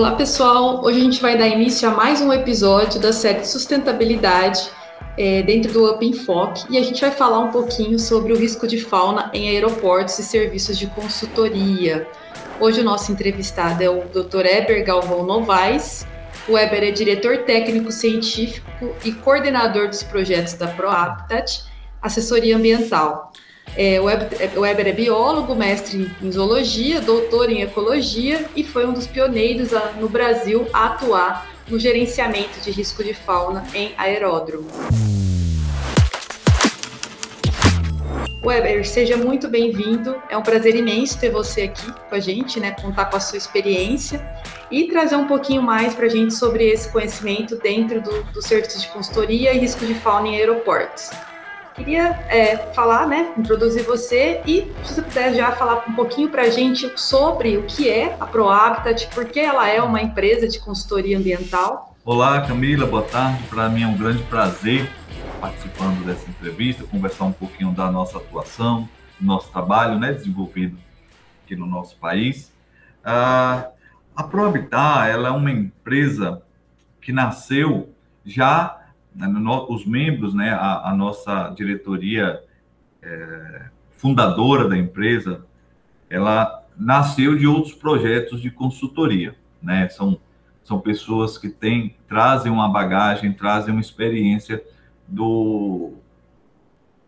Olá, pessoal. Hoje a gente vai dar início a mais um episódio da série de sustentabilidade é, dentro do Up e a gente vai falar um pouquinho sobre o risco de fauna em aeroportos e serviços de consultoria. Hoje o nosso entrevistado é o Dr. Eber Galvão Novaes. O Eber é diretor técnico científico e coordenador dos projetos da ProHabitat, assessoria ambiental. É, o Weber é biólogo, mestre em zoologia, doutor em ecologia e foi um dos pioneiros a, no Brasil a atuar no gerenciamento de risco de fauna em aeródromo. Weber, seja muito bem-vindo. É um prazer imenso ter você aqui com a gente, né? Contar com a sua experiência e trazer um pouquinho mais para a gente sobre esse conhecimento dentro do, do serviço de consultoria e risco de fauna em aeroportos. Queria é, falar, né, introduzir você e se você puder já falar um pouquinho para a gente sobre o que é a ProHabitat, por que ela é uma empresa de consultoria ambiental. Olá, Camila, boa tarde. Para mim é um grande prazer participando dessa entrevista, conversar um pouquinho da nossa atuação, do nosso trabalho, né, desenvolvido aqui no nosso país. Ah, a ProHabitat, ela é uma empresa que nasceu já os membros, né, a, a nossa diretoria é, fundadora da empresa, ela nasceu de outros projetos de consultoria, né? São são pessoas que têm trazem uma bagagem, trazem uma experiência do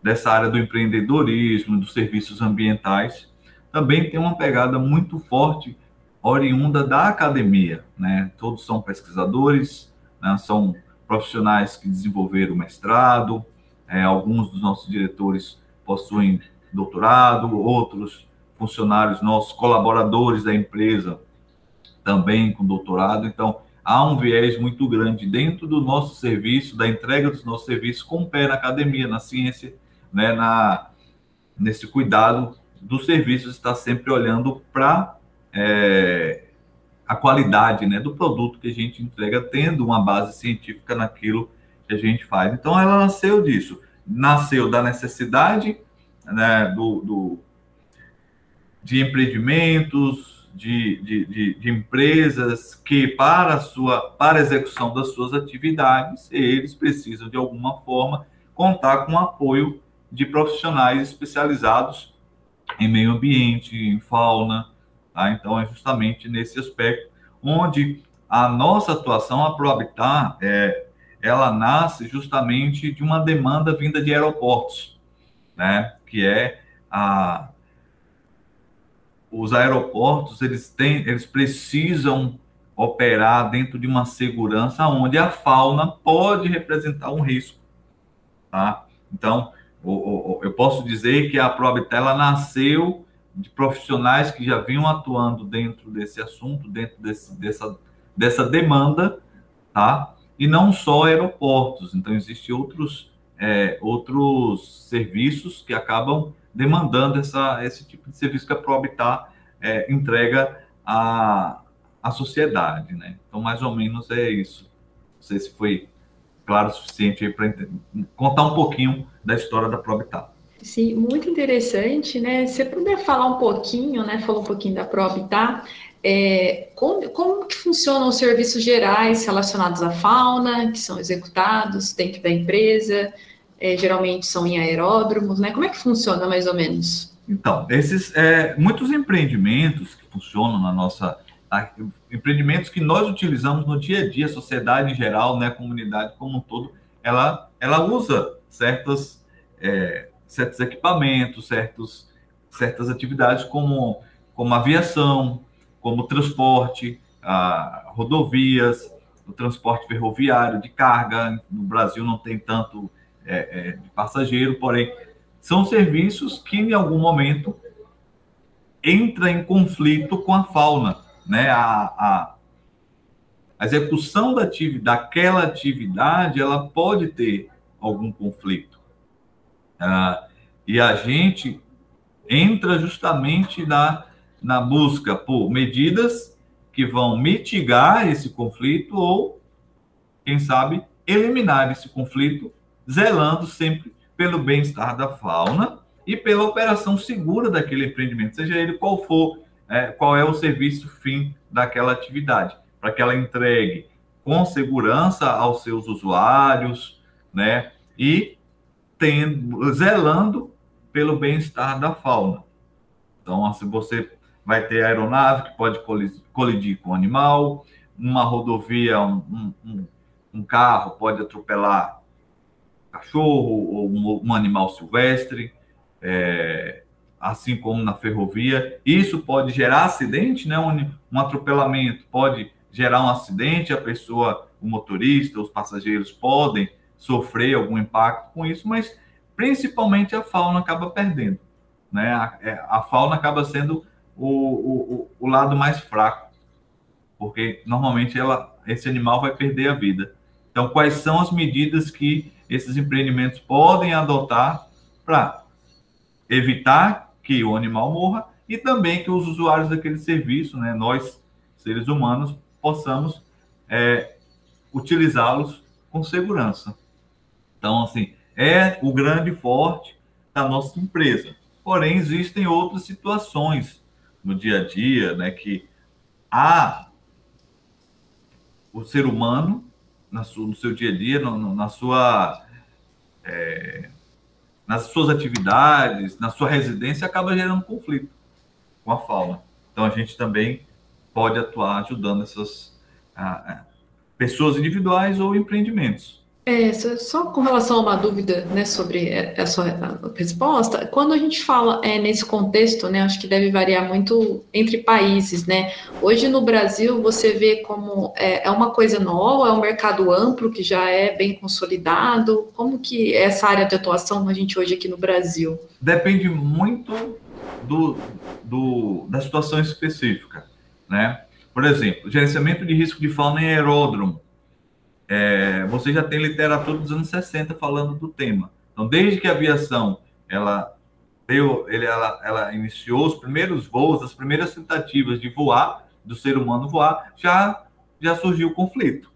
dessa área do empreendedorismo, dos serviços ambientais. Também tem uma pegada muito forte oriunda da academia, né? Todos são pesquisadores, né? são profissionais que desenvolveram mestrado, é, alguns dos nossos diretores possuem doutorado, outros funcionários nossos, colaboradores da empresa, também com doutorado. Então, há um viés muito grande dentro do nosso serviço, da entrega dos nossos serviços, com o pé na academia, na ciência, né, na, nesse cuidado dos serviços, está sempre olhando para é, a qualidade né, do produto que a gente entrega, tendo uma base científica naquilo que a gente faz. Então, ela nasceu disso, nasceu da necessidade né, do, do de empreendimentos, de, de, de, de, empresas que, para a, sua, para a execução das suas atividades, eles precisam, de alguma forma, contar com o apoio de profissionais especializados em meio ambiente, em fauna, Tá? Então, é justamente nesse aspecto onde a nossa atuação, a Prohabitar, é, ela nasce justamente de uma demanda vinda de aeroportos, né? que é a, os aeroportos eles têm, eles precisam operar dentro de uma segurança onde a fauna pode representar um risco, tá? Então, eu posso dizer que a Prohabitat ela nasceu de profissionais que já vinham atuando dentro desse assunto, dentro desse, dessa, dessa demanda, tá? E não só aeroportos. Então, existem outros, é, outros serviços que acabam demandando essa, esse tipo de serviço que a Prohabitat é, entrega à, à sociedade, né? Então, mais ou menos é isso. Não sei se foi claro o suficiente para contar um pouquinho da história da Prohabitat. Sim, muito interessante, né? Você puder falar um pouquinho, né? Falou um pouquinho da Probitar, é, como, como que funcionam os serviços gerais relacionados à fauna, que são executados dentro da empresa, é, geralmente são em aeródromos, né? Como é que funciona mais ou menos? Então, esses é, muitos empreendimentos que funcionam na nossa empreendimentos que nós utilizamos no dia a dia, sociedade em geral, né, comunidade como um todo, ela ela usa certas é, certos equipamentos, certos, certas atividades como, como aviação, como transporte, ah, rodovias, o transporte ferroviário de carga. No Brasil não tem tanto é, é, de passageiro, porém são serviços que em algum momento entra em conflito com a fauna, né? A, a, a execução da atividade, daquela atividade, ela pode ter algum conflito. Ah, e a gente entra justamente na, na busca por medidas que vão mitigar esse conflito ou, quem sabe, eliminar esse conflito, zelando sempre pelo bem-estar da fauna e pela operação segura daquele empreendimento, seja ele qual for, é, qual é o serviço fim daquela atividade. para que ela entregue com segurança aos seus usuários, né? E tendo, zelando pelo bem-estar da fauna. Então, se você vai ter aeronave que pode colidir com o animal, uma rodovia, um, um, um carro pode atropelar cachorro ou um, um animal silvestre, é, assim como na ferrovia. Isso pode gerar acidente, né? Um, um atropelamento pode gerar um acidente, a pessoa, o motorista, os passageiros podem sofrer algum impacto com isso, mas principalmente a fauna acaba perdendo. Né? A, é, a fauna acaba sendo o, o, o, lado mais fraco, porque normalmente ela, esse animal vai perder a vida. Então, quais são as medidas que esses empreendimentos podem adotar para evitar que o animal morra e também que os usuários daquele serviço, né, nós, seres humanos, possamos é, utilizá-los com segurança. Então, assim, é o grande forte da nossa empresa. Porém, existem outras situações no dia a dia, né, que há o ser humano na sua, no seu dia a dia, na sua é, nas suas atividades, na sua residência, acaba gerando conflito com a fauna. Então a gente também pode atuar ajudando essas a, a, pessoas individuais ou empreendimentos. É, só com relação a uma dúvida né, sobre a sua resposta, quando a gente fala é, nesse contexto, né, acho que deve variar muito entre países, né? Hoje no Brasil você vê como é, é, uma coisa nova, é um mercado amplo que já é bem consolidado. Como que é essa área de atuação a gente hoje aqui no Brasil? Depende muito do, do da situação específica, né? Por exemplo, gerenciamento de risco de fauna em aeródromo é, você já tem literatura dos anos 60 falando do tema. Então, desde que a aviação ela deu, ele, ela, ela iniciou os primeiros voos, as primeiras tentativas de voar, do ser humano voar, já, já surgiu o conflito.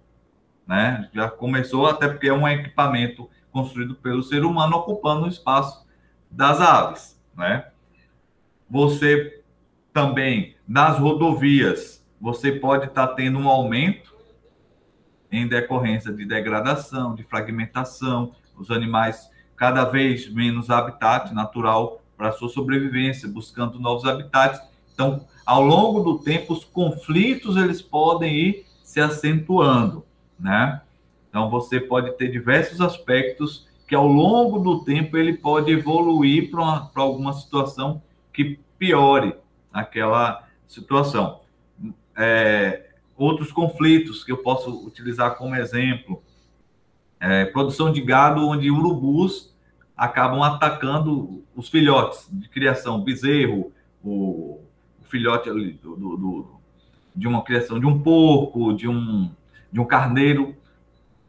Né? Já começou, até porque é um equipamento construído pelo ser humano ocupando o espaço das aves. Né? Você também, nas rodovias, você pode estar tá tendo um aumento em decorrência de degradação, de fragmentação, os animais cada vez menos habitat natural para sua sobrevivência, buscando novos habitats. Então, ao longo do tempo, os conflitos eles podem ir se acentuando, né? Então, você pode ter diversos aspectos que ao longo do tempo ele pode evoluir para alguma situação que piore aquela situação. É, outros conflitos que eu posso utilizar como exemplo. É, produção de gado onde urubus acabam atacando os filhotes de criação, bezerro, o, o filhote do, do, do, de uma criação de um porco, de um, de um carneiro.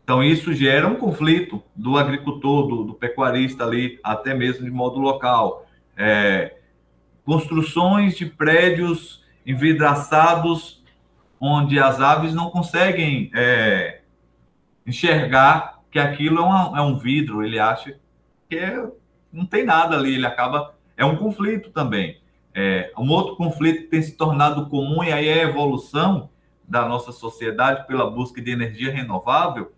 Então, isso gera um conflito do agricultor, do, do pecuarista ali, até mesmo de modo local. É, construções de prédios envidraçados onde as aves não conseguem é, enxergar que aquilo é, uma, é, um vidro, ele acha que é, não tem nada ali, ele acaba. É um conflito também. É, um outro conflito que tem se tornado comum, e aí é a evolução da nossa sociedade pela busca de energia renovável,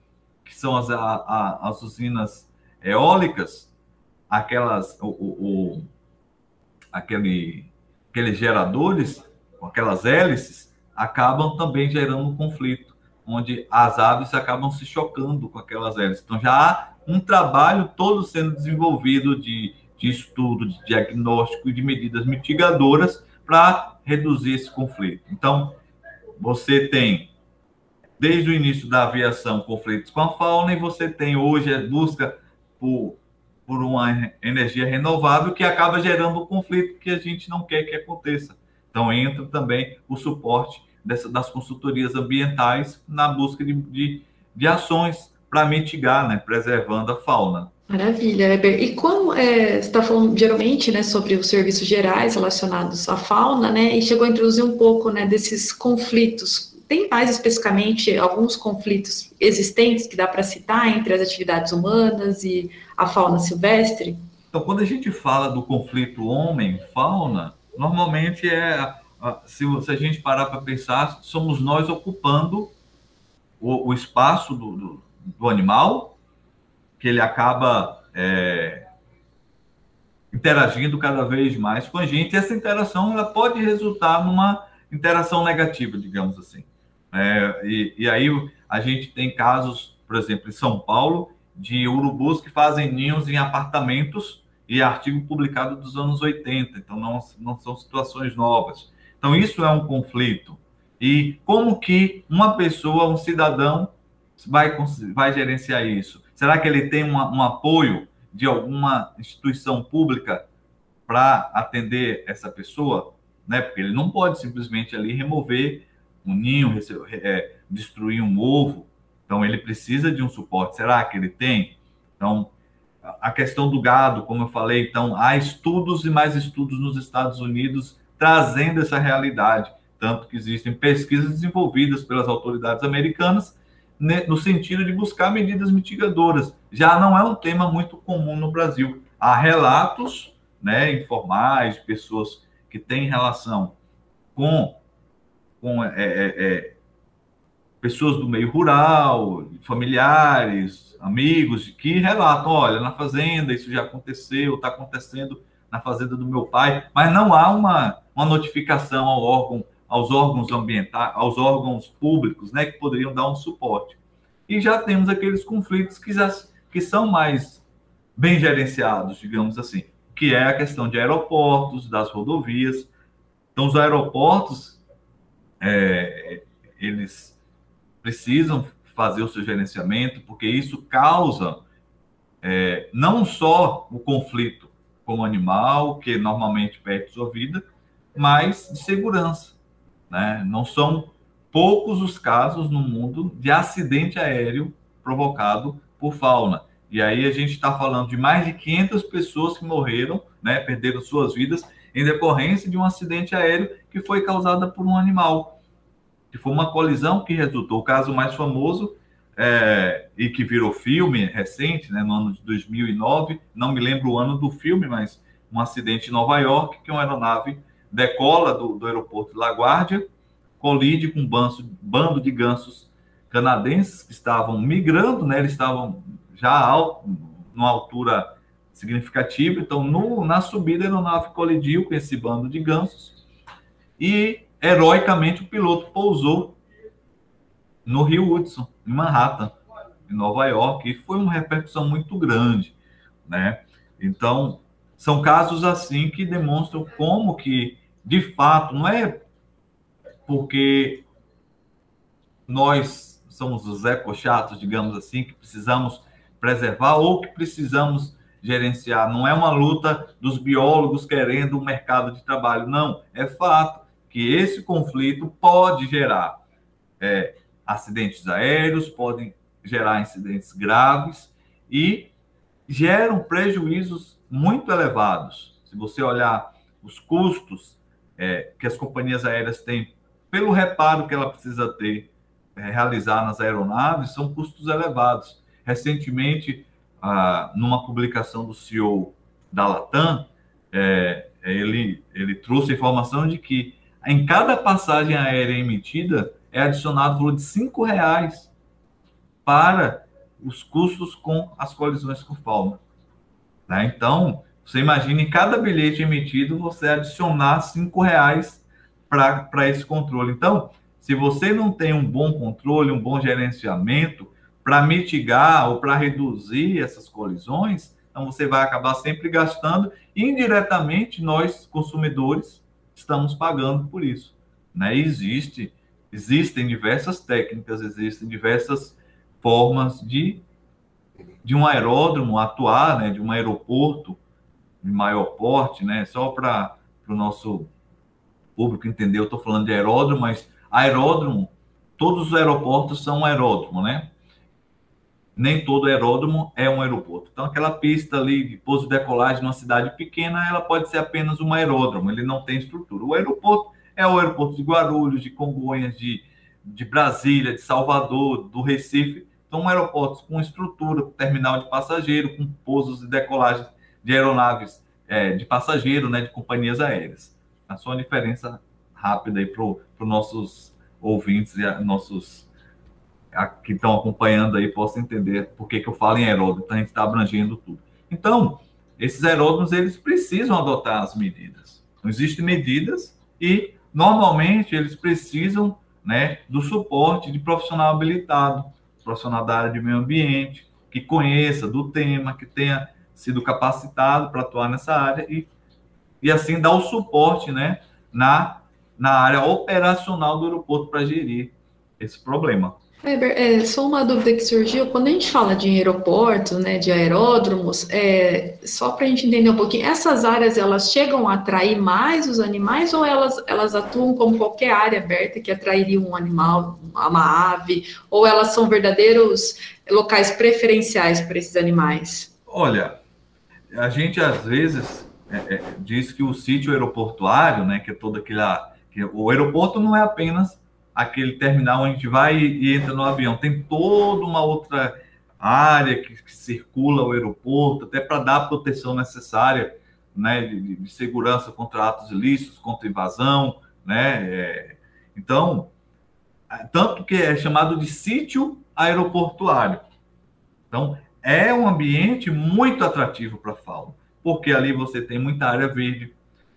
que são as, a, a, as usinas eólicas, aquelas, o, o, o, aquele, aqueles geradores, aquelas hélices, acabam também gerando um conflito, onde as aves acabam se chocando com aquelas hélices. Então já há um trabalho todo sendo desenvolvido de, de estudo, de diagnóstico e de medidas mitigadoras para reduzir esse conflito. Então, você tem, desde o início da aviação, conflitos com a fauna, e você tem hoje a busca por, por uma energia renovável que acaba gerando um conflito que a gente não quer que aconteça. Então, entra também o suporte dessa, das consultorias ambientais na busca de, de, de ações para mitigar, né, preservando a fauna. Maravilha, Heber. E como é, você está falando geralmente né, sobre os serviços gerais relacionados à fauna, né, e chegou a introduzir um pouco né, desses conflitos. Tem mais especificamente alguns conflitos existentes que dá para citar entre as atividades humanas e a fauna silvestre? Então, quando a gente fala do conflito homem-fauna, normalmente é se, se a gente parar para pensar, somos nós ocupando o, o espaço do, do, do, animal, que ele acaba é, interagindo cada vez mais com a gente, e essa interação ela pode resultar numa interação negativa, digamos assim. É, e, e aí a gente tem casos, por exemplo, em São Paulo, de urubus que fazem ninhos em apartamentos e artigo publicado dos anos 80, então não, não são situações novas. Então isso é um conflito. E como que uma pessoa, um cidadão, vai, vai gerenciar isso? Será que ele tem uma, um apoio de alguma instituição pública para atender essa pessoa? Né? Porque ele não pode simplesmente ali remover um ninho, é, destruir um ovo. Então ele precisa de um suporte. Será que ele tem? Então a questão do gado, como eu falei, então há estudos e mais estudos nos Estados Unidos trazendo essa realidade tanto que existem pesquisas desenvolvidas pelas autoridades americanas no sentido de buscar medidas mitigadoras. Já não é um tema muito comum no Brasil. Há relatos né, informais de pessoas que têm relação com, com é, é, é, pessoas do meio rural, familiares, amigos, que relatam: olha, na fazenda isso já aconteceu, está acontecendo na fazenda do meu pai, mas não há uma, uma notificação ao órgão aos órgãos ambientais, aos órgãos públicos, né, que poderiam dar um suporte. E já temos aqueles conflitos que, já, que são mais bem gerenciados, digamos assim, que é a questão de aeroportos, das rodovias. Então, os aeroportos, é, eles precisam fazer o seu gerenciamento, porque isso causa é, não só o conflito com o animal, que normalmente perde sua vida, mas de segurança. Né? Não são poucos os casos no mundo de acidente aéreo provocado por fauna. E aí a gente está falando de mais de 500 pessoas que morreram, né, perderam suas vidas em decorrência de um acidente aéreo que foi causado por um animal. Que foi uma colisão que resultou. O caso mais famoso é, e que virou filme recente, né, no ano de 2009, não me lembro o ano do filme, mas um acidente em Nova York que uma aeronave decola do, do aeroporto de LaGuardia, colide com um banso, bando de gansos canadenses que estavam migrando, né? Eles estavam já alto, numa altura significativa. Então, no, na subida, a aeronave colidiu com esse bando de gansos e, heroicamente, o piloto pousou no Rio Hudson, em Manhattan, em Nova York, e foi uma repercussão muito grande, né? Então, são casos assim que demonstram como que, de fato, não é porque nós somos os ecochatos, digamos assim, que precisamos preservar ou que precisamos gerenciar. Não é uma luta dos biólogos querendo um mercado de trabalho, não. É fato que esse conflito pode gerar é, acidentes aéreos, podem gerar incidentes graves e geram prejuízos muito elevados. Se você olhar os custos é, que as companhias aéreas têm pelo reparo que ela precisa ter, é, realizar nas aeronaves, são custos elevados. Recentemente, numa publicação do CEO da Latam, é, ele, ele trouxe a informação de que em cada passagem aérea emitida é adicionado o valor de cinco reais para os custos com as colisões com fauna. Né? Então, você imagina em cada bilhete emitido você adicionar cinco reais para esse controle. Então, se você não tem um bom controle, um bom gerenciamento para mitigar ou para reduzir essas colisões, então você vai acabar sempre gastando indiretamente nós consumidores estamos pagando por isso, né? Existe, existem diversas técnicas, existem diversas formas de de um aeródromo atuar, né, de um aeroporto de maior porte, né, só para o nosso público entender, eu estou falando de aeródromo, mas aeródromo, todos os aeroportos são aeródromo, né? Nem todo aeródromo é um aeroporto. Então, aquela pista ali de pouso e decolagem numa cidade pequena, ela pode ser apenas um aeródromo, ele não tem estrutura. O aeroporto é o aeroporto de Guarulhos, de Congonhas, de, de Brasília, de Salvador, do Recife, são aeroportos com estrutura, terminal de passageiro, com pousos e decolagens de aeronaves é, de passageiro, né, de companhias aéreas. A sua diferença rápida aí para os nossos ouvintes e a, nossos a, que estão acompanhando aí possam entender por que, que eu falo em aeródromo, então a gente está abrangendo tudo. Então, esses aeródromos, eles precisam adotar as medidas. Não existem medidas e, normalmente, eles precisam né, do suporte de profissional habilitado, profissional da área de meio ambiente, que conheça do tema, que tenha sido capacitado para atuar nessa área e, e assim dar o suporte né, na, na área operacional do aeroporto para gerir esse problema. Weber, é, só uma dúvida que surgiu, quando a gente fala de aeroportos, né, de aeródromos, é, só para a gente entender um pouquinho, essas áreas elas chegam a atrair mais os animais ou elas, elas atuam como qualquer área aberta que atrairia um animal, uma ave, ou elas são verdadeiros locais preferenciais para esses animais? Olha, a gente às vezes é, é, diz que o sítio aeroportuário, né, que é todo aquele. Que o aeroporto não é apenas aquele terminal onde a gente vai e, e entra no avião, tem toda uma outra área que, que circula o aeroporto, até para dar a proteção necessária né, de, de, segurança contra atos ilícitos, contra invasão. Né, é, então, tanto que é chamado de sítio aeroportuário. Então, é um ambiente muito atrativo para a fauna, porque ali você tem muita área verde,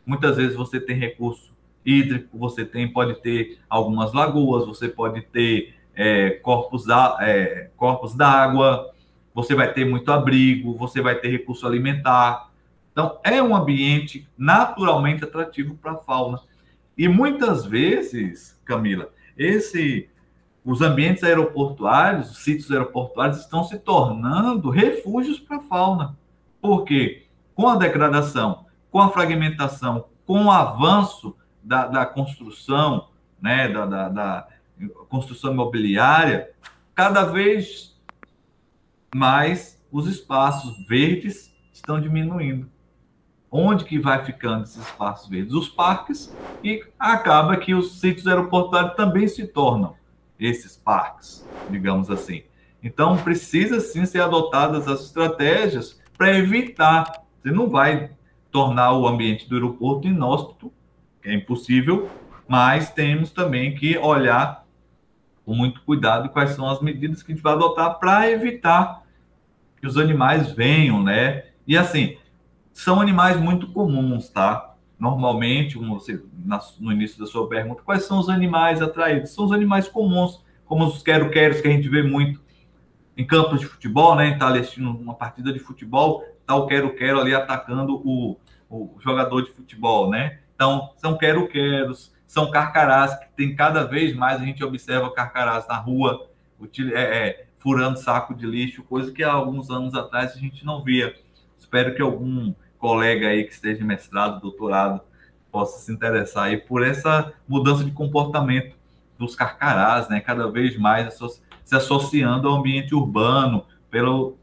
muitas vezes você tem recurso hídrico, você tem pode ter algumas lagoas, você pode ter é, corpos da, é, corpos d'água, você vai ter muito abrigo, você vai ter recurso alimentar. Então, é um ambiente naturalmente atrativo para a fauna. E muitas vezes, Camila, esse os ambientes aeroportuários, os sítios aeroportuários estão se tornando refúgios para a fauna. Por quê? Com a degradação, com a fragmentação, com o avanço da, da construção, né, da, da, da construção imobiliária, cada vez mais os espaços verdes estão diminuindo. Onde que vai ficando esses espaços verdes? Os parques e acaba que os sítios aeroportuários também se tornam esses parques, digamos assim. Então, precisa sim ser adotadas as estratégias para evitar. Você não vai tornar o ambiente do aeroporto inóspito, que é impossível, mas temos também que olhar com muito cuidado quais são as medidas que a gente vai adotar para evitar que os animais venham, né? E assim, são animais muito comuns, tá? Normalmente, você, no início da sua pergunta, quais são os animais atraídos? São os animais comuns, como os quero-queros que a gente vê muito em campos de futebol, né? Está assistindo uma partida de futebol, está o quero-quero ali atacando o, o jogador de futebol, né? Então, são quero-queros, são carcarás, que tem cada vez mais a gente observa carcarás na rua, é, é, furando saco de lixo, coisa que há alguns anos atrás a gente não via. Espero que algum colega aí que esteja mestrado, doutorado, possa se interessar aí por essa mudança de comportamento dos carcarás, né? Cada vez mais se associando ao ambiente urbano pelo,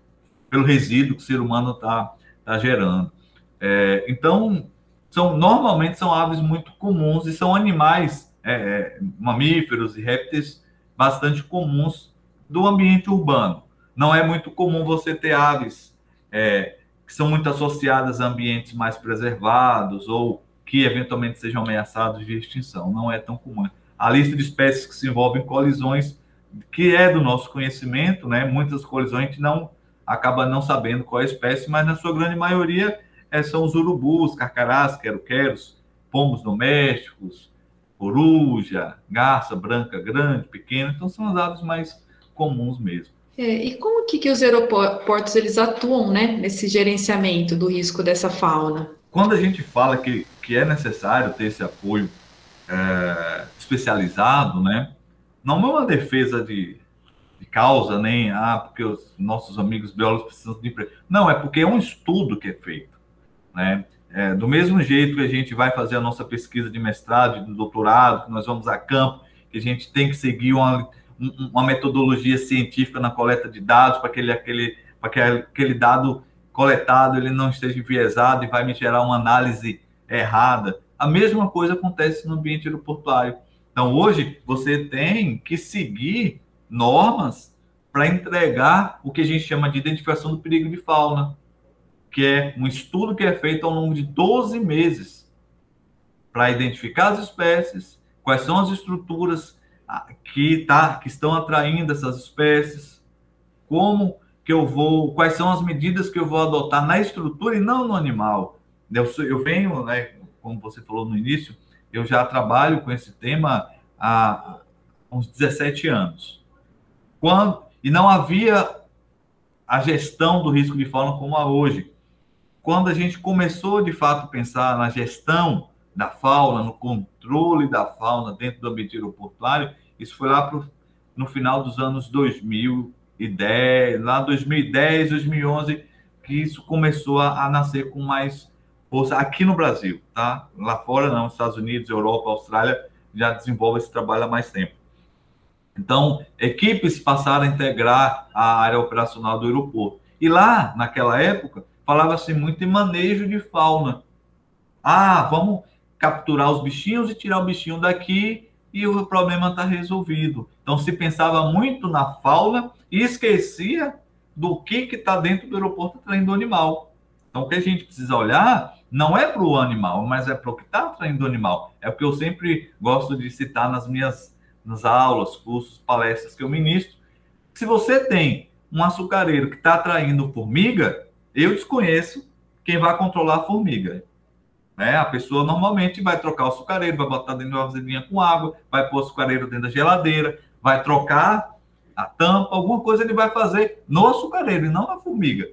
pelo resíduo que o ser humano está tá gerando. É, então, são normalmente são aves muito comuns e são animais é, é, mamíferos e répteis bastante comuns do ambiente urbano. Não é muito comum você ter aves é, que são muito associadas a ambientes mais preservados ou que eventualmente sejam ameaçados de extinção. Não é tão comum. A lista de espécies que se envolvem em colisões, que é do nosso conhecimento, né? Muitas colisões a gente não acaba não sabendo qual é a espécie, mas na sua grande maioria é, são os urubus, carcarás, quero-queros, pombos domésticos, coruja, garça branca grande, pequena. Então são as aves mais comuns mesmo. É, e como que, que os aeroportos eles atuam né, nesse gerenciamento do risco dessa fauna? Quando a gente fala que, que é necessário ter esse apoio é, especializado, né, não é uma defesa de, de causa, nem ah, porque os nossos amigos biólogos precisam de emprego. Não, é porque é um estudo que é feito. Né? É, do mesmo jeito que a gente vai fazer a nossa pesquisa de mestrado de doutorado, que nós vamos a campo, que a gente tem que seguir uma uma metodologia científica na coleta de dados para que aquele, aquele, para que aquele dado coletado ele não esteja enviesado e vai me gerar uma análise errada. A mesma coisa acontece no ambiente aeroportuário. Então, hoje, você tem que seguir normas para entregar o que a gente chama de identificação do perigo de fauna, que é um estudo que é feito ao longo de 12 meses para identificar as espécies, quais são as estruturas que, tá, que estão atraindo essas espécies, como que eu vou, quais são as medidas que eu vou adotar na estrutura e não no animal. Eu, eu venho, né, como você falou no início, eu já trabalho com esse tema há uns 17 anos. Quando, e não havia a gestão do risco de fauna como há hoje. Quando a gente começou de fato a pensar na gestão da fauna, no controle da fauna dentro do ambiente aeroportuário, isso foi lá pro, no final dos anos 2010, lá 2010, 2011, que isso começou a, a nascer com mais força aqui no Brasil, tá? Lá fora não, Estados Unidos, Europa, Austrália já desenvolve esse trabalho há mais tempo. Então, equipes passaram a integrar a área operacional do aeroporto. E lá, naquela época, falava-se muito em manejo de fauna. Ah, vamos capturar os bichinhos e tirar o bichinho daqui e o problema está resolvido. Então, se pensava muito na fauna e esquecia do que está dentro do aeroporto atraindo o animal. Então, o que a gente precisa olhar não é para o animal, mas é para o que está atraindo o animal. É o que eu sempre gosto de citar nas minhas nas aulas, cursos, palestras que eu ministro. Se você tem um açucareiro que está atraindo formiga, eu desconheço quem vai controlar a formiga. Né? A pessoa normalmente vai trocar o açucareiro, vai botar dentro de uma vasilhinha com água, vai pôr o açucareiro dentro da geladeira, vai trocar a tampa, alguma coisa ele vai fazer no açucareiro e não na formiga.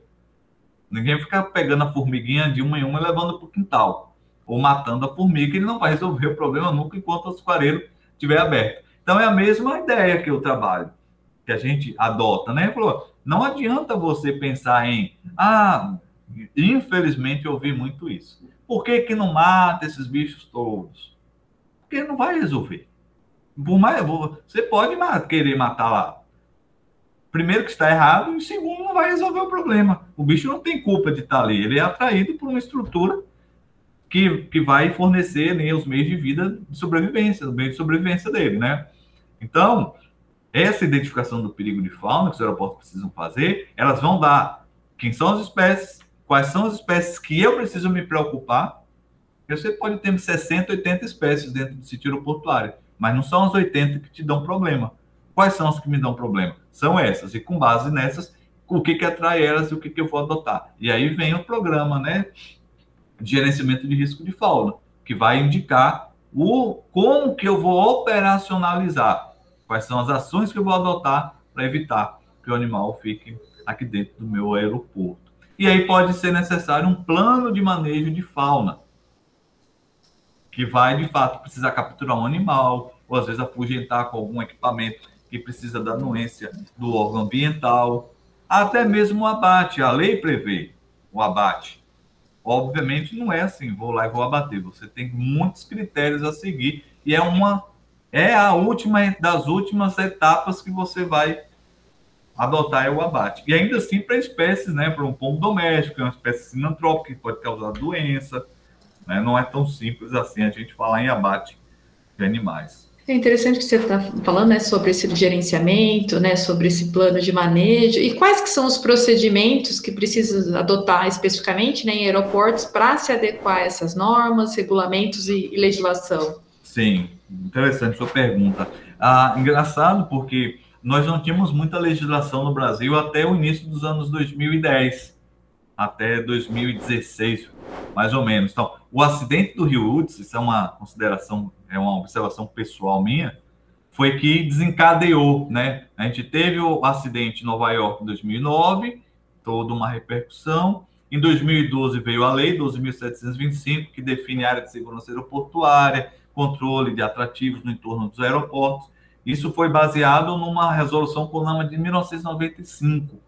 Ninguém fica pegando a formiguinha de uma em uma e levando para o quintal, ou matando a formiga, ele não vai resolver o problema nunca enquanto o açucareiro estiver aberto. Então é a mesma ideia que eu trabalho, que a gente adota, né? Falou, não adianta você pensar em, ah, infelizmente eu ouvi muito isso. Por que, que não mata esses bichos todos? Porque não vai resolver. Por mais, você pode querer matar lá. Primeiro que está errado, e segundo não vai resolver o problema. O bicho não tem culpa de estar ali, ele é atraído por uma estrutura que, que vai fornecer né, os meios de vida de sobrevivência, o meio de sobrevivência dele, né? Então, essa identificação do perigo de fauna que os aeroportos precisam fazer, elas vão dar quem são as espécies, quais são as espécies que eu preciso me preocupar. Você pode ter 60, 80 espécies dentro do sítio aeroportuário, mas não são as 80 que te dão problema. Quais são as que me dão problema? São essas, e com base nessas, o que, que atrai elas e o que, que eu vou adotar. E aí vem o programa né, de gerenciamento de risco de fauna, que vai indicar o como que eu vou operacionalizar, quais são as ações que eu vou adotar para evitar que o animal fique aqui dentro do meu aeroporto. E aí pode ser necessário um plano de manejo de fauna, que vai de fato precisar capturar um animal, ou às vezes afugentar com algum equipamento que precisa da anuência do órgão ambiental, até mesmo o abate. A lei prevê o abate. Obviamente não é assim, vou lá e vou abater. Você tem muitos critérios a seguir e é uma é a última das últimas etapas que você vai adotar é o abate. E ainda assim para espécies, né, para um pombo doméstico, é uma espécie sinantrópica que pode causar doença, né? Não é tão simples assim a gente falar em abate de animais. É interessante que você está falando né, sobre esse gerenciamento, né, sobre esse plano de manejo e quais que são os procedimentos que precisa adotar especificamente né, em aeroportos para se adequar a essas normas, regulamentos e, e legislação. Sim, interessante sua pergunta. Ah, engraçado porque nós não tínhamos muita legislação no Brasil até o início dos anos 2010, até 2016, mais ou menos. Então, o acidente do Rio Hudson, isso é uma consideração é uma observação pessoal minha, foi que desencadeou, né? A gente teve o acidente em Nova York em 2009, toda uma repercussão. Em 2012 veio a lei 12.725, que define a área de segurança aeroportuária, controle de atrativos no entorno dos aeroportos. Isso foi baseado numa resolução CONAMA de 1995,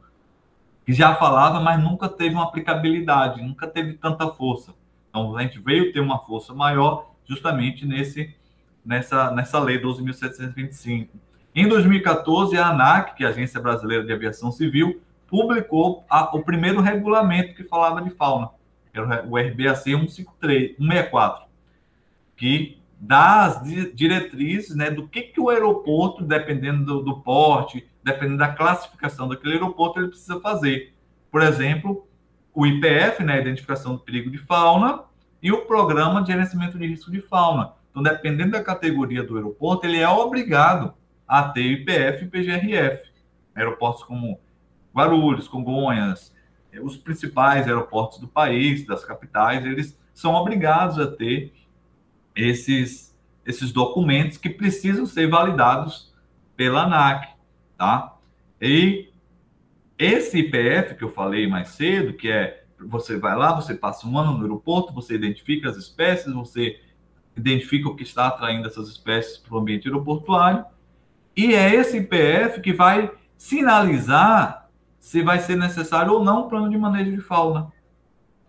que já falava, mas nunca teve uma aplicabilidade, nunca teve tanta força. Então a gente veio ter uma força maior justamente nesse, nessa, nessa lei 12.725. Em 2014, a ANAC, que é a Agência Brasileira de Aviação Civil, publicou a, o primeiro regulamento que falava de fauna, era o RBAC 153, 164, que dá as diretrizes né, do que, que o aeroporto, dependendo do, do porte, dependendo da classificação daquele aeroporto, ele precisa fazer. Por exemplo, o IPF, né, Identificação do Perigo de Fauna, e o programa de gerenciamento de risco de fauna. Então, dependendo da categoria do aeroporto, ele é obrigado a ter IPF e PGRF. Aeroportos como Guarulhos, Congonhas, eh, os principais aeroportos do país, das capitais, eles são obrigados a ter esses, esses documentos que precisam ser validados pela ANAC, tá? E esse IPF que eu falei mais cedo, que é você vai lá, você passa um ano no aeroporto, você identifica as espécies, você identifica o que está atraindo essas espécies para o ambiente aeroportuário, e é esse IPF que vai sinalizar se vai ser necessário ou não um plano de manejo de fauna.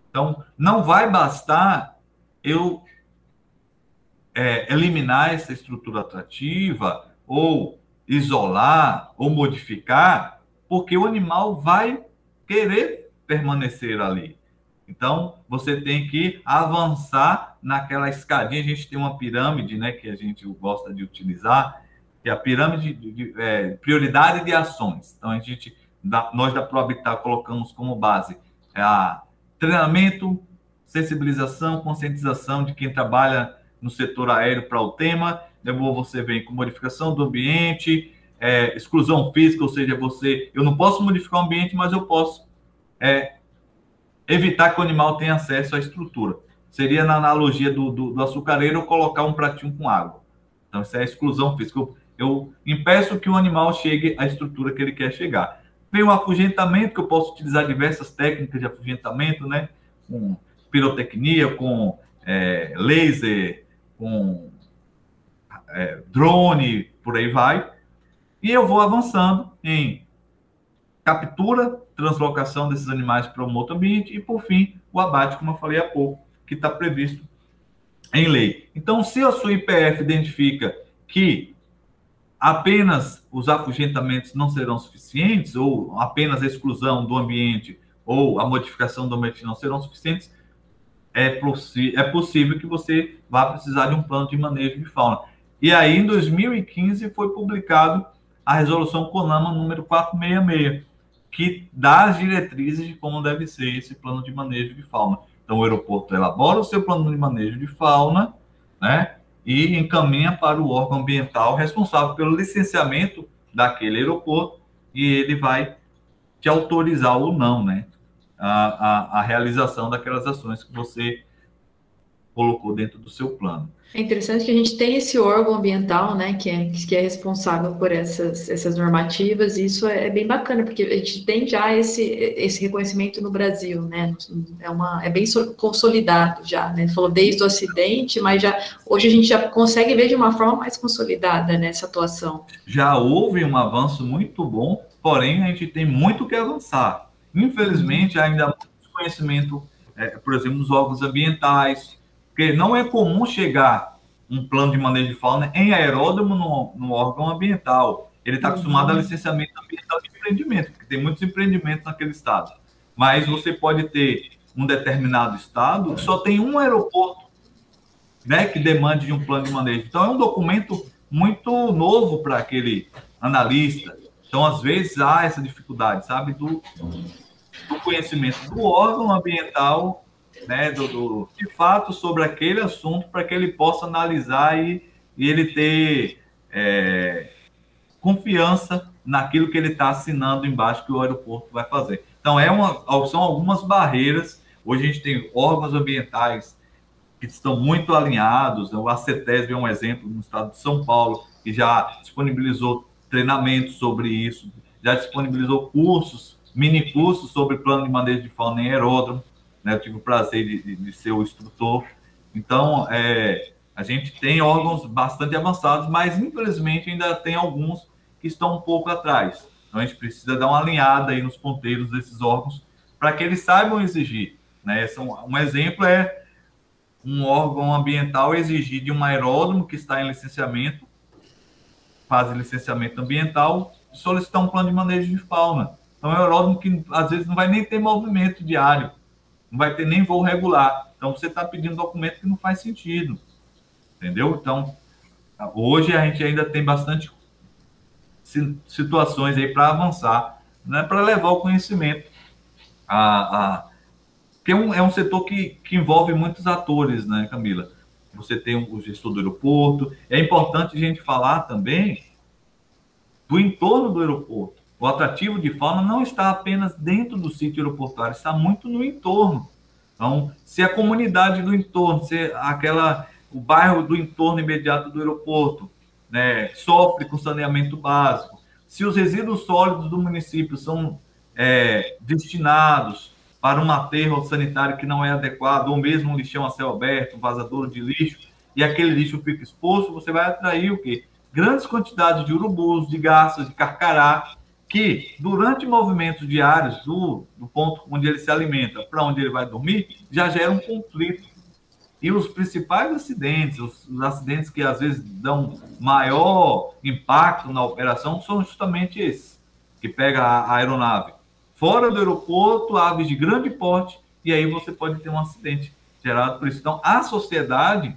Então, não vai bastar eu é, eliminar essa estrutura atrativa ou isolar ou modificar, porque o animal vai querer permanecer ali. Então, você tem que avançar naquela escadinha. A gente tem uma pirâmide, né, que a gente gosta de utilizar, que é a pirâmide de, de é, prioridade de ações. Então, a gente, nós da ProHabitat colocamos como base a treinamento, sensibilização, conscientização de quem trabalha no setor aéreo para o tema. Depois você vem com modificação do ambiente, é, exclusão física, ou seja, você, eu não posso modificar o ambiente, mas eu posso é, evitar que o animal tenha acesso à estrutura. Seria na analogia do, do, do açucareiro colocar um pratinho com água. Então, isso é exclusão física. Eu, eu impeço que o animal chegue à estrutura que ele quer chegar. Tem o afugentamento, que eu posso utilizar diversas técnicas de afugentamento, né? Com pirotecnia, com é, laser, com é, drone, por aí vai. E eu vou avançando em captura, translocação desses animais para um outro ambiente e, por fim, o abate, como eu falei há pouco, que está previsto em lei. Então, se a sua IPF identifica que apenas os afugentamentos não serão suficientes, ou apenas a exclusão do ambiente ou a modificação do ambiente não serão suficientes, é, é possível que você vá precisar de um plano de manejo de fauna. E aí, em 2015, foi publicado a resolução CONAMA número 466, que dá as diretrizes de como deve ser esse plano de manejo de fauna. Então, o aeroporto elabora o seu plano de manejo de fauna, né? E encaminha para o órgão ambiental responsável pelo licenciamento daquele aeroporto e ele vai te autorizar ou não, né? A, a, a realização daquelas ações que você colocou dentro do seu plano. É interessante que a gente tem esse órgão ambiental, né, que é, que é responsável por essas, essas normativas, e isso é, é bem bacana, porque a gente tem já esse, esse reconhecimento no Brasil, né, é, uma, é bem consolidado já, né, falou desde o acidente, mas já, hoje a gente já consegue ver de uma forma mais consolidada nessa atuação. Já houve um avanço muito bom, porém a gente tem muito que avançar. Infelizmente, ainda há muito desconhecimento, é, por exemplo, nos órgãos ambientais, porque não é comum chegar um plano de manejo de fauna em aeródromo no, no órgão ambiental. Ele está acostumado a uhum. licenciamento ambiental de empreendimento, porque tem muitos empreendimentos naquele estado. Mas você pode ter um determinado estado que só tem um aeroporto né, que demande de um plano de manejo. Então, é um documento muito novo para aquele analista. Então, às vezes, há essa dificuldade, sabe, do, do conhecimento do órgão ambiental né, do, do, de fato sobre aquele assunto para que ele possa analisar e, e ele ter é, confiança naquilo que ele está assinando embaixo que o aeroporto vai fazer. Então, é uma, são algumas barreiras. Hoje a gente tem órgãos ambientais que estão muito alinhados. O ACETESB é um exemplo no estado de São Paulo, que já disponibilizou treinamentos sobre isso, já disponibilizou cursos, mini cursos sobre plano de manejo de fauna em aeródromo né? Eu tive o prazer de, de ser o instrutor. Então, é, a gente tem órgãos bastante avançados, mas infelizmente ainda tem alguns que estão um pouco atrás. Então, a gente precisa dar uma alinhada aí nos ponteiros desses órgãos para que eles saibam exigir. Né? Um exemplo é um órgão ambiental exigir de um aeródromo que está em licenciamento, faz licenciamento ambiental, solicitar um plano de manejo de fauna. Então, é um aeródromo que às vezes não vai nem ter movimento diário não vai ter nem voo regular. Então, você está pedindo documento que não faz sentido. Entendeu? Então, hoje a gente ainda tem bastante situações aí para avançar, né, para levar o conhecimento a, a, que é um, é um setor que, que envolve muitos atores, né, Camila? Você tem o gestor do aeroporto. É importante a gente falar também do entorno do aeroporto. O atrativo de fauna não está apenas dentro do sítio aeroportuário, está muito no entorno. Então, se a comunidade do entorno, se aquela o bairro do entorno imediato do aeroporto, né, sofre com saneamento básico, se os resíduos sólidos do município são é, destinados para um aterro sanitário que não é adequado, ou mesmo um lixão a céu aberto, um vazador de lixo, e aquele lixo fica exposto, você vai atrair o quê? Grandes quantidades de urubus, de garças, de carcará, que durante movimentos diários do, do ponto onde ele se alimenta para onde ele vai dormir, já gera um conflito. E os principais acidentes, os, os acidentes que às vezes dão maior impacto na operação, são justamente esses, que pega a, a aeronave fora do aeroporto, aves de grande porte, e aí você pode ter um acidente gerado por isso. Então, a sociedade,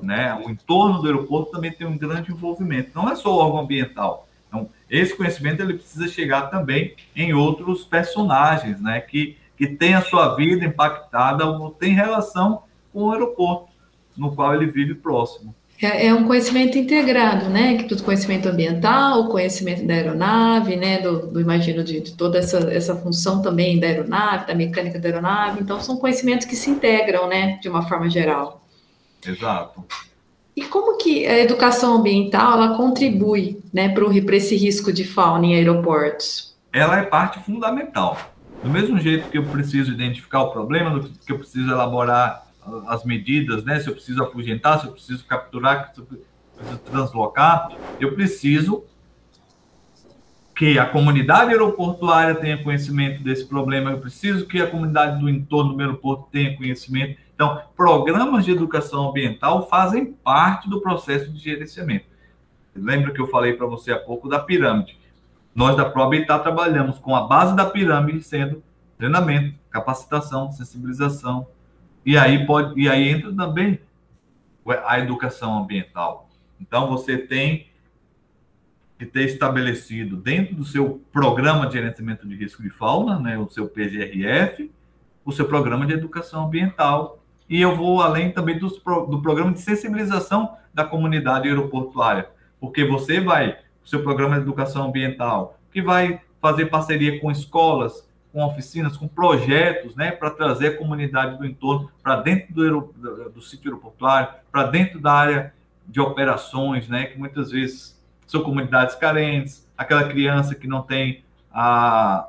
né, o entorno do aeroporto também tem um grande envolvimento. Não é só o órgão ambiental. Então, esse conhecimento ele precisa chegar também em outros personagens, né, que, que têm a sua vida impactada ou tem relação com o aeroporto, no qual ele vive próximo. É, é, um conhecimento integrado, né? Que do conhecimento ambiental, o conhecimento da aeronave, né? Do, do imagino de, de, toda essa, essa função também da aeronave, da mecânica da aeronave. Então, são conhecimentos que se integram, né? De uma forma geral. Exato. E como que a educação ambiental ela contribui, né, para esse risco de fauna em aeroportos? Ela é parte fundamental. Do mesmo jeito que eu preciso identificar o problema, que eu preciso elaborar as medidas, né? Se eu preciso afugentar, se eu preciso capturar, se eu preciso translocar, eu preciso que a comunidade aeroportuária tenha conhecimento desse problema, eu preciso que a comunidade do entorno do aeroporto tenha conhecimento. Então, programas de educação ambiental fazem parte do processo de gerenciamento. Lembra que eu falei para você há pouco da pirâmide? Nós da ProHabitat trabalhamos com a base da pirâmide sendo treinamento, capacitação, sensibilização, e aí pode e aí entra também a educação ambiental. Então você tem que ter estabelecido dentro do seu programa de gerenciamento de risco de fauna, né, o seu PGRF, o seu programa de educação ambiental. E eu vou além também dos, do programa de sensibilização da comunidade aeroportuária, porque você vai, o seu programa de educação ambiental, que vai fazer parceria com escolas, com oficinas, com projetos, né, para trazer a comunidade do entorno para dentro do, do, do sítio aeroportuário, para dentro da área de operações, né, que muitas vezes são comunidades carentes, aquela criança que não tem a,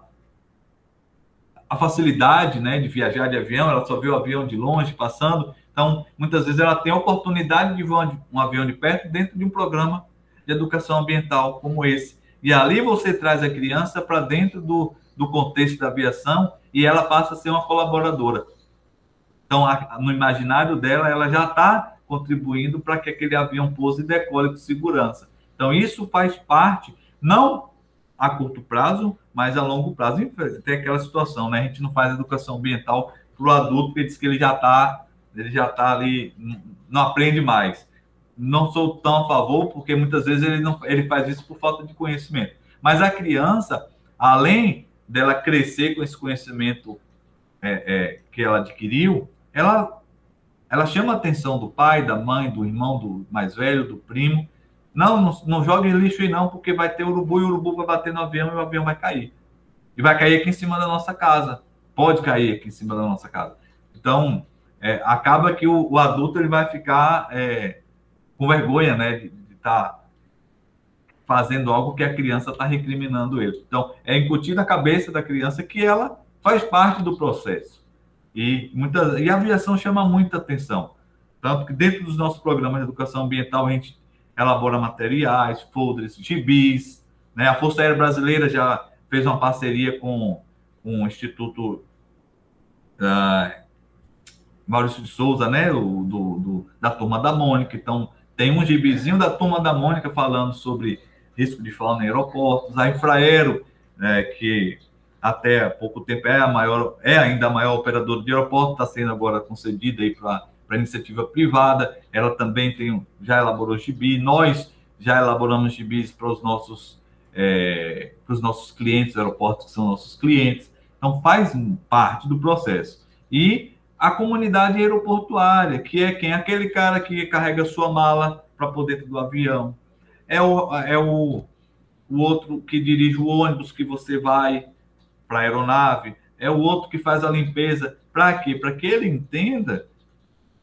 a facilidade, né, de viajar de avião, ela só vê o avião de longe passando, então muitas vezes ela tem a oportunidade de um, um avião de perto dentro de um programa de educação ambiental como esse. E ali você traz a criança para dentro do, do contexto da aviação e ela passa a ser uma colaboradora. Então, a, no imaginário dela, ela já está contribuindo para que aquele avião pouse e decole com segurança. Então, isso faz parte, não a curto prazo, mas a longo prazo. Tem aquela situação, né? A gente não faz educação ambiental para o adulto, porque diz que ele já está ele já está ali, não aprende mais. Não sou tão a favor, porque muitas vezes ele, não, ele faz isso por falta de conhecimento. Mas a criança, além dela crescer com esse conhecimento é, é, que ela adquiriu, ela, ela chama a atenção do pai, da mãe, do irmão, do mais velho, do primo. Não, não, não jogue lixo aí não, porque vai ter urubu e o urubu vai bater no avião e o avião vai cair. E vai cair aqui em cima da nossa casa. Pode cair aqui em cima da nossa casa. Então, é, acaba que o, o, adulto ele vai ficar é, com vergonha, né, de estar fazendo algo que a criança está recriminando ele. Então, é incutir na cabeça da criança que ela faz parte do processo. E, muita, e a aviação chama muita atenção. Tanto que dentro dos nossos programas de educação ambiental, a gente elabora materiais, folders, gibis. Né? A Força Aérea Brasileira já fez uma parceria com, com o Instituto uh, Maurício de Souza, né? O, do, do, da Turma da Mônica. Então, tem um gibizinho da Turma da Mônica falando sobre risco de fauna em aeroportos, a Infraero, né, que até pouco tempo é a maior, é ainda a maior operadora de aeroporto, está sendo agora concedida aí para para iniciativa privada, ela também tem, já elaborou gibi, nós já elaboramos gibis para os nossos é, para os nossos clientes, aeroportos que são nossos clientes, então faz parte do processo. E a comunidade aeroportuária, que é quem? Aquele cara que carrega sua mala para poder dentro do avião. É o, é o, o outro que dirige o ônibus que você vai para a aeronave. É o outro que faz a limpeza. Para quê? Para que ele entenda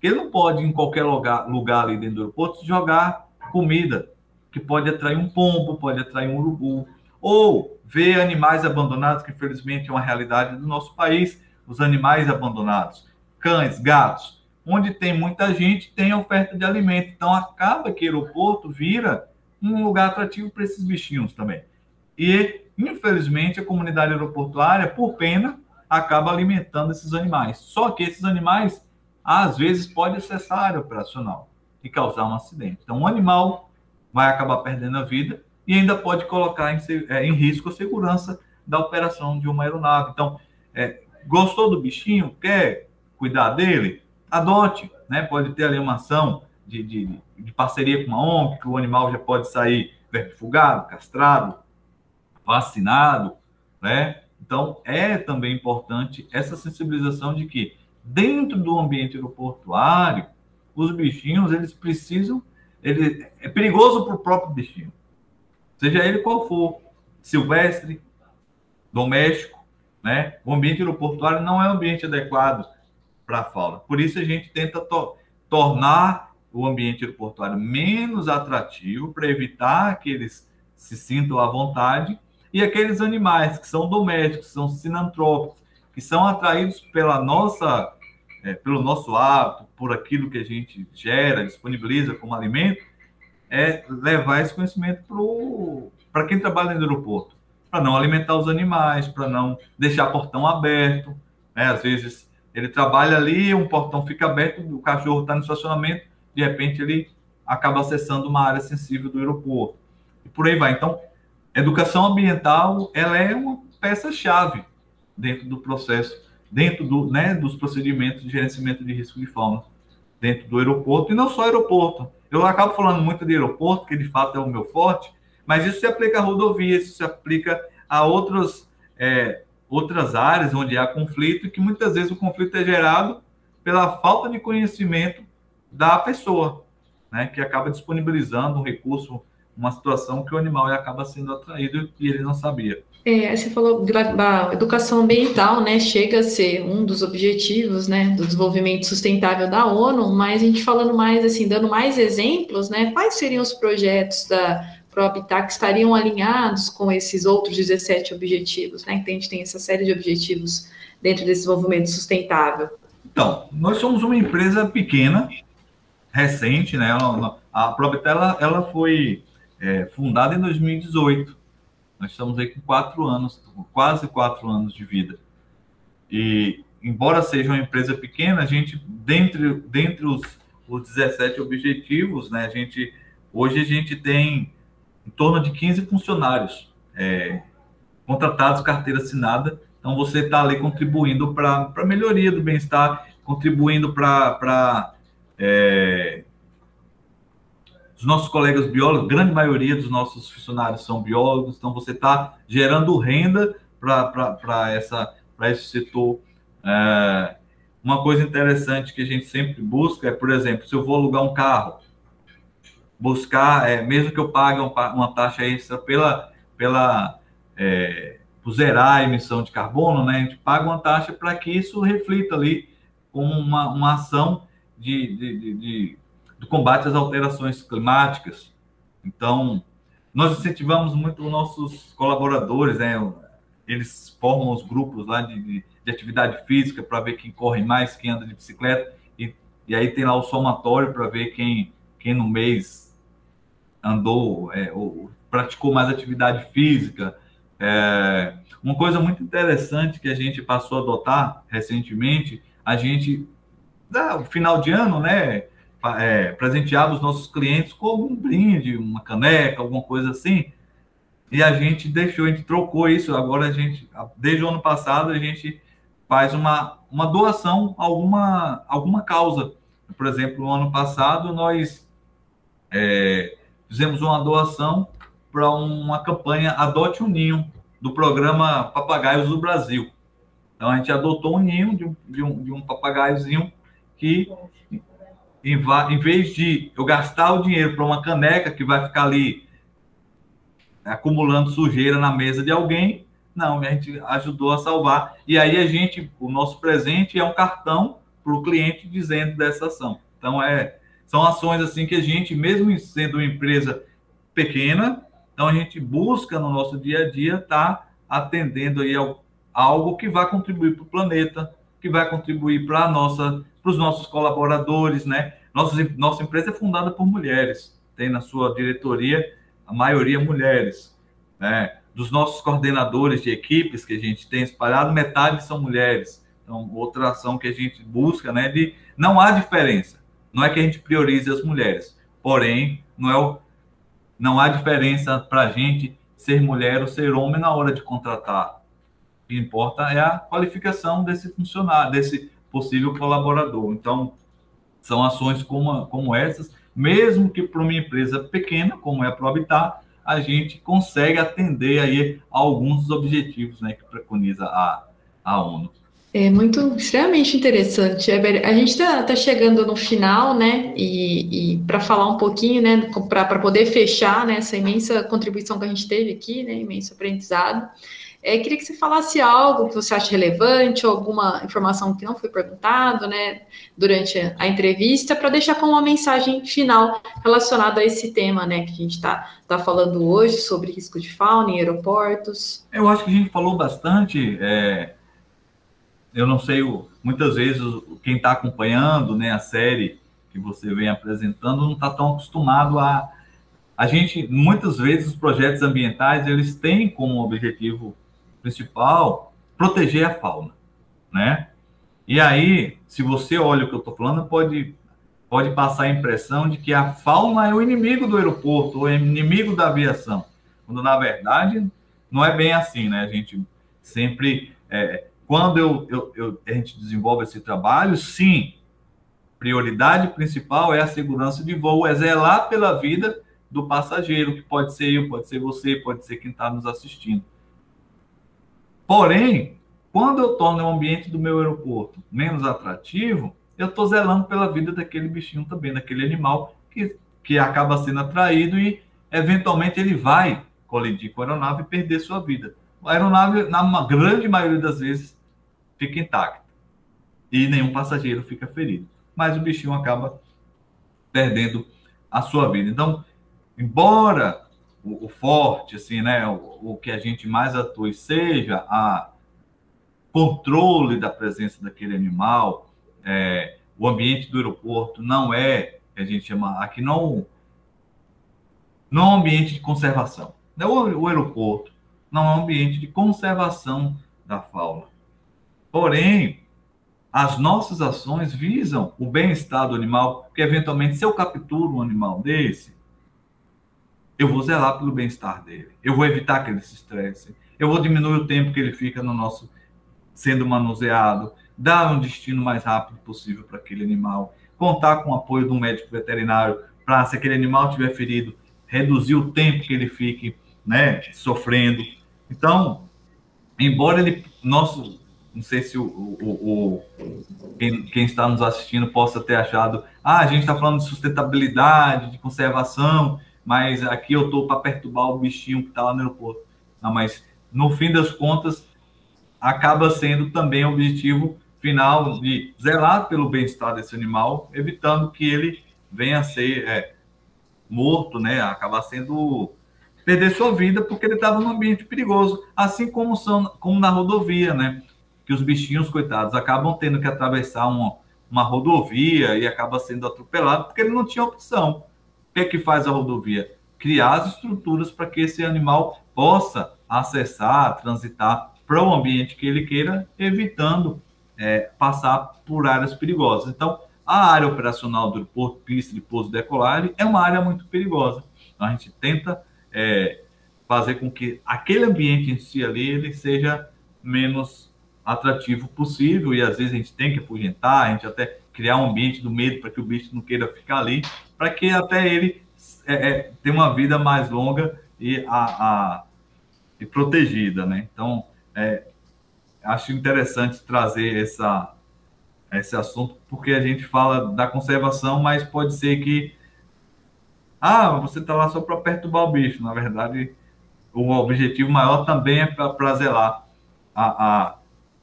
que ele não pode, em qualquer lugar, lugar ali dentro do aeroporto, jogar comida, que pode atrair um pombo, pode atrair um urubu, ou ver animais abandonados, que infelizmente é uma realidade do nosso país, os animais abandonados, cães, gatos, onde tem muita gente, tem oferta de alimento. Então acaba que o aeroporto vira um lugar atrativo para esses bichinhos também. E, infelizmente, a comunidade aeroportuária, por pena, acaba alimentando esses animais. Só que esses animais, às vezes, podem acessar a área operacional e causar um acidente. Então, um animal vai acabar perdendo a vida e ainda pode colocar em, é, em risco a segurança da operação de uma aeronave. Então, é, gostou do bichinho? Quer cuidar dele? Adote, né? Pode ter ali uma ação de, de, de parceria com uma ONG, que o animal já pode sair vermifugado, castrado, vacinado, né? Então, é também importante essa sensibilização de que dentro do ambiente aeroportuário, os bichinhos, eles precisam, ele é perigoso para o próprio bichinho, seja ele qual for, silvestre, doméstico, né? O ambiente aeroportuário não é um ambiente adequado para a fauna. Por isso a gente tenta to tornar o ambiente aeroportuário menos atrativo para evitar que eles se sintam à vontade e aqueles animais que são domésticos, são sinantrópicos, que são atraídos pela nossa é, pelo nosso hábito, por aquilo que a gente gera, disponibiliza como alimento, é levar esse conhecimento para quem trabalha no aeroporto, para não alimentar os animais, para não deixar portão aberto. Né? Às vezes ele trabalha ali, um portão fica aberto, o cachorro está no estacionamento, de repente ele acaba acessando uma área sensível do aeroporto. E por aí vai. Então, educação ambiental ela é uma peça-chave dentro do processo dentro do, né, dos procedimentos de gerenciamento de risco de fauna dentro do aeroporto, e não só aeroporto. Eu acabo falando muito de aeroporto, que de fato é o meu forte, mas isso se aplica a rodovias, isso se aplica a outros, é, outras áreas onde há conflito, que muitas vezes o conflito é gerado pela falta de conhecimento da pessoa, né, que acaba disponibilizando um recurso, uma situação que o animal acaba sendo atraído e ele não sabia. É, você falou da educação ambiental, né? Chega a ser um dos objetivos, né, do desenvolvimento sustentável da ONU, mas a gente falando mais assim, dando mais exemplos, né? Quais seriam os projetos da ProHabitat que estariam alinhados com esses outros 17 objetivos, né? Então a gente tem essa série de objetivos dentro desse desenvolvimento sustentável. Então, nós somos uma empresa pequena, recente, né? A ProHabitat ela, ela foi é, fundada em 2018 nós estamos aí com quatro anos, quase quatro anos de vida. E, embora seja uma empresa pequena, a gente, dentre, dentre os, os 17 objetivos, né, a gente, hoje a gente tem em torno de 15 funcionários é, contratados, carteira assinada. Então, você está ali contribuindo para a melhoria do bem-estar, contribuindo para é, os nossos colegas biólogos, grande maioria dos nossos funcionários são biólogos, então você está gerando renda para esse setor. É, uma coisa interessante que a gente sempre busca é, por exemplo, se eu vou alugar um carro, buscar, é, mesmo que eu pague uma, taxa extra pela, pela é, por zerar a emissão de carbono, né, a gente paga uma taxa para que isso reflita ali como uma, uma ação de, de, de, do combate às alterações climáticas. Então, nós incentivamos muito os nossos colaboradores, né? Eles formam os grupos lá de, de, de atividade física para ver quem corre mais, quem anda de bicicleta, e, e aí tem lá o somatório para ver quem, quem no mês andou é, ou praticou mais atividade física. É, uma coisa muito interessante que a gente passou a adotar recentemente, a gente, no final de ano, né? é, os nossos clientes com um brinde, uma caneca, alguma coisa assim. E a gente deixou, a gente trocou isso. Agora a gente, desde o ano passado, a gente faz uma, uma doação a alguma, alguma causa. Por exemplo, no ano passado, nós é, fizemos uma doação para uma campanha Adote um Ninho, do programa Papagaios do Brasil. Então a gente adotou um ninho de um, de um, de um papagaiozinho que, em, em vez de eu gastar o dinheiro para uma caneca que vai ficar ali acumulando sujeira na mesa de alguém, não, a gente ajudou a salvar. E aí a gente, o nosso presente é um cartão para o cliente dizendo dessa ação. Então é, são ações assim que a gente, mesmo sendo uma empresa pequena, então a gente busca no nosso dia a dia estar tá atendendo aí ao, algo que vai contribuir para o planeta, que vai contribuir para nossa, para os nossos colaboradores, né? Nossa, nossa empresa é fundada por mulheres, tem na sua diretoria a maioria mulheres, né? Dos nossos coordenadores de equipes que a gente tem espalhado, metade são mulheres. Então, outra ação que a gente busca, né? De não há diferença. Não é que a gente priorize as mulheres, porém, não é o não há diferença para a gente ser mulher ou ser homem na hora de contratar. O que importa é a qualificação desse funcionário, desse possível colaborador. Então, são ações como, como essas, mesmo que para uma empresa pequena, como é a Probitar, a gente consegue atender aí alguns dos objetivos né, que preconiza a, a ONU. É muito, extremamente interessante. A gente está tá chegando no final, né? E, e para falar um pouquinho, né? Para poder fechar né, essa imensa contribuição que a gente teve aqui, né? Imenso aprendizado. É, queria que você falasse algo que você acha relevante, alguma informação que não foi perguntado, né? Durante a entrevista, para deixar com uma mensagem final relacionada a esse tema, né? Que a gente está tá falando hoje sobre risco de fauna em aeroportos. Eu acho que a gente falou bastante. É eu não sei, muitas vezes quem está acompanhando né, a série que você vem apresentando não está tão acostumado a. A gente, muitas vezes, os projetos ambientais, eles têm como objetivo principal proteger a fauna, né? E aí, se você olha o que eu estou falando, pode, pode passar a impressão de que a fauna é o inimigo do aeroporto, ou é o inimigo da aviação, quando, na verdade, não é bem assim, né? A gente sempre é, quando eu, eu, eu, a gente desenvolve esse trabalho, sim, prioridade principal é a segurança de voo, é zelar pela vida do passageiro, que pode ser eu, pode ser você, pode ser quem está nos assistindo. Porém, quando eu torno o ambiente do meu aeroporto menos atrativo, eu estou zelando pela vida daquele bichinho também, daquele animal que, que acaba sendo atraído e, eventualmente, ele vai colidir com a aeronave e perder sua vida. A aeronave, na grande maioria das vezes, fica intacta e nenhum passageiro fica ferido. Mas o bichinho acaba perdendo a sua vida. Então, embora o, o forte, assim, né, o, o, que a gente mais atue seja a controle da presença daquele animal, é, o ambiente do aeroporto não é, a gente chama aqui não não é um ambiente de conservação. Né? O, o aeroporto não é um ambiente de conservação da fauna. Porém, as nossas ações visam o bem-estar do animal, porque eventualmente, se eu capturo um animal desse, eu vou zelar pelo bem-estar dele. Eu vou evitar que ele se estresse. Eu vou diminuir o tempo que ele fica no nosso sendo manuseado, dar um destino mais rápido possível para aquele animal, contar com o apoio do médico veterinário para, se aquele animal tiver ferido, reduzir o tempo que ele fique, né, sofrendo. Então, embora ele nosso não sei se o, o, o quem, quem, está nos assistindo possa ter achado, ah, a gente está falando de sustentabilidade, de conservação, mas aqui eu estou para perturbar o bichinho que está lá no aeroporto. Não, mas no fim das contas, acaba sendo também o objetivo final de zelar pelo bem-estar desse animal, evitando que ele venha a ser é, morto, né? Acabar sendo perder sua vida porque ele estava num ambiente perigoso, assim como são como na rodovia, né? que os bichinhos, coitados, acabam tendo que atravessar uma rodovia e acaba sendo atropelado porque ele não tinha opção. Que é que faz a rodovia? Criar as estruturas para que esse animal possa acessar, transitar para o ambiente que ele queira, evitando é, passar por áreas perigosas. Então, a área operacional do porto, pista de pouso decolagem é uma área muito perigosa. Então, a gente tenta é, fazer com que aquele ambiente em si ali ele seja menos atrativo possível e às vezes a gente tem que afugentar, a gente até criar um ambiente do medo para que o bicho não queira ficar ali, para que até ele é, é, tenha uma vida mais longa e, a, a, e protegida, né? Então, é, acho interessante trazer essa, esse assunto, porque a gente fala da conservação, mas pode ser que. Ah, você está lá só para perturbar o bicho. Na verdade, o objetivo maior também é para zelar a, a,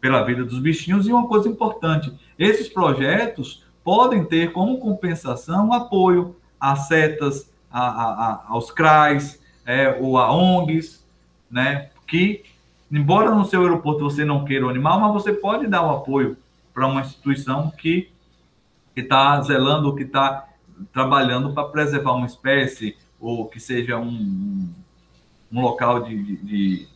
pela vida dos bichinhos. E uma coisa importante: esses projetos podem ter como compensação apoio a setas, a, a, aos CRAs, é, ou a ONGs, né? Que, embora no seu aeroporto você não queira o animal, mas você pode dar o apoio para uma instituição que está zelando, que está trabalhando para preservar uma espécie, ou que seja um, um local de, de,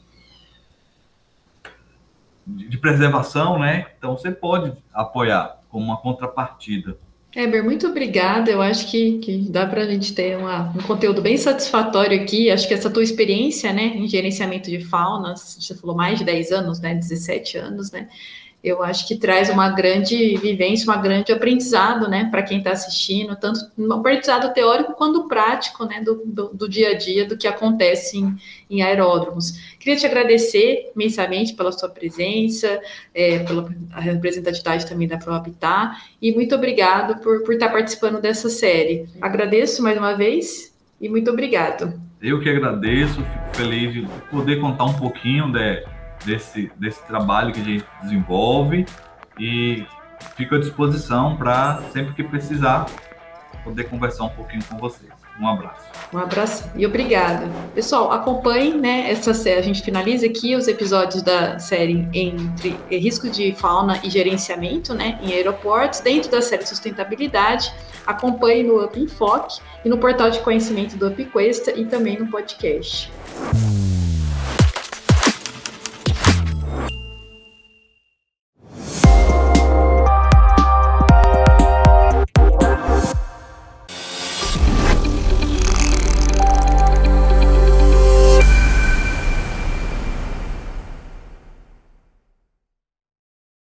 de preservação, né? Então você pode apoiar como uma contrapartida. Eber, muito obrigada. Eu acho que, que dá para a gente ter uma, um conteúdo bem satisfatório aqui. Acho que essa tua experiência né, em gerenciamento de faunas, você falou mais de 10 anos, né? 17 anos, né? Eu acho que traz uma grande vivência, um grande aprendizado, né, para quem está assistindo, tanto um aprendizado teórico quanto prático, né, do, do, do, dia a dia, do que acontece em, em aeródromos. Queria te agradecer imensamente pela sua presença, é, pela representatividade também da ProHabitat, e muito obrigado por, por estar tá participando dessa série. Agradeço mais uma vez e muito obrigado. Eu que agradeço, fico feliz de poder contar um pouquinho de né, desse, desse trabalho que a gente desenvolve e fico à disposição para, sempre que precisar, poder conversar um pouquinho com vocês. Um abraço. Um abraço e obrigada. Pessoal, acompanhem né, essa série. A gente finaliza aqui os episódios da série entre risco de fauna e gerenciamento né, em aeroportos, dentro da série Sustentabilidade. Acompanhe no Up Enfoque e no portal de conhecimento do UpQuesta e também no podcast.